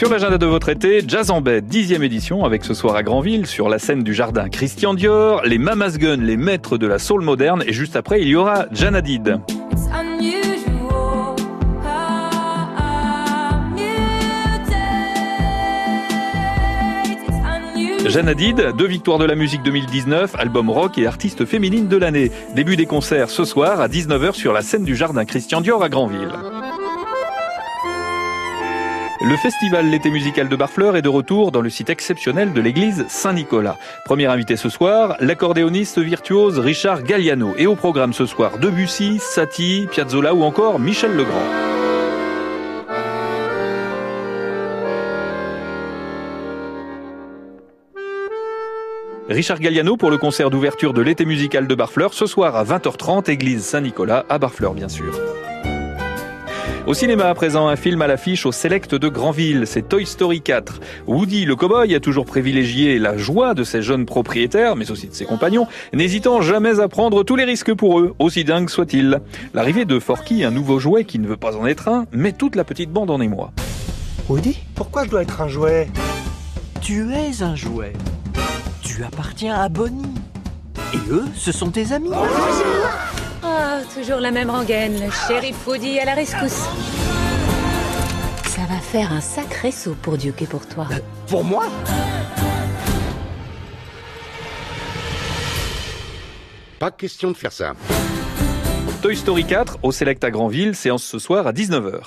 Sur l'agenda de votre été, Jazz en baie, dixième édition, avec ce soir à Granville, sur la scène du jardin Christian Dior, les Mamas Gun, les maîtres de la soul moderne, et juste après, il y aura Janadid. Jeanne Hadid, deux victoires de la musique 2019, album rock et artiste féminine de l'année. Début des concerts ce soir à 19h sur la scène du jardin Christian Dior à Granville. Le festival L'été musical de Barfleur est de retour dans le site exceptionnel de l'église Saint-Nicolas. Premier invité ce soir, l'accordéoniste virtuose Richard Galliano. Et au programme ce soir, Debussy, Satie, Piazzolla ou encore Michel Legrand. Richard Galliano pour le concert d'ouverture de l'été musical de Barfleur ce soir à 20h30, église Saint-Nicolas à Barfleur bien sûr. Au cinéma à présent, un film à l'affiche au Select de Granville, c'est Toy Story 4. Woody, le cowboy, a toujours privilégié la joie de ses jeunes propriétaires, mais aussi de ses compagnons, n'hésitant jamais à prendre tous les risques pour eux, aussi dingue soit-il. L'arrivée de Forky, un nouveau jouet qui ne veut pas en être un, met toute la petite bande en émoi. Woody, pourquoi je dois être un jouet? Tu es un jouet. Tu appartiens à Bonnie. Et eux, ce sont tes amis. Oh, toujours la même rengaine, le shérif Woody à la rescousse. Ça va faire un sacré saut pour Duke et pour toi. Pour moi? Pas question de faire ça. Toy Story 4 au Select à Granville, séance ce soir à 19h.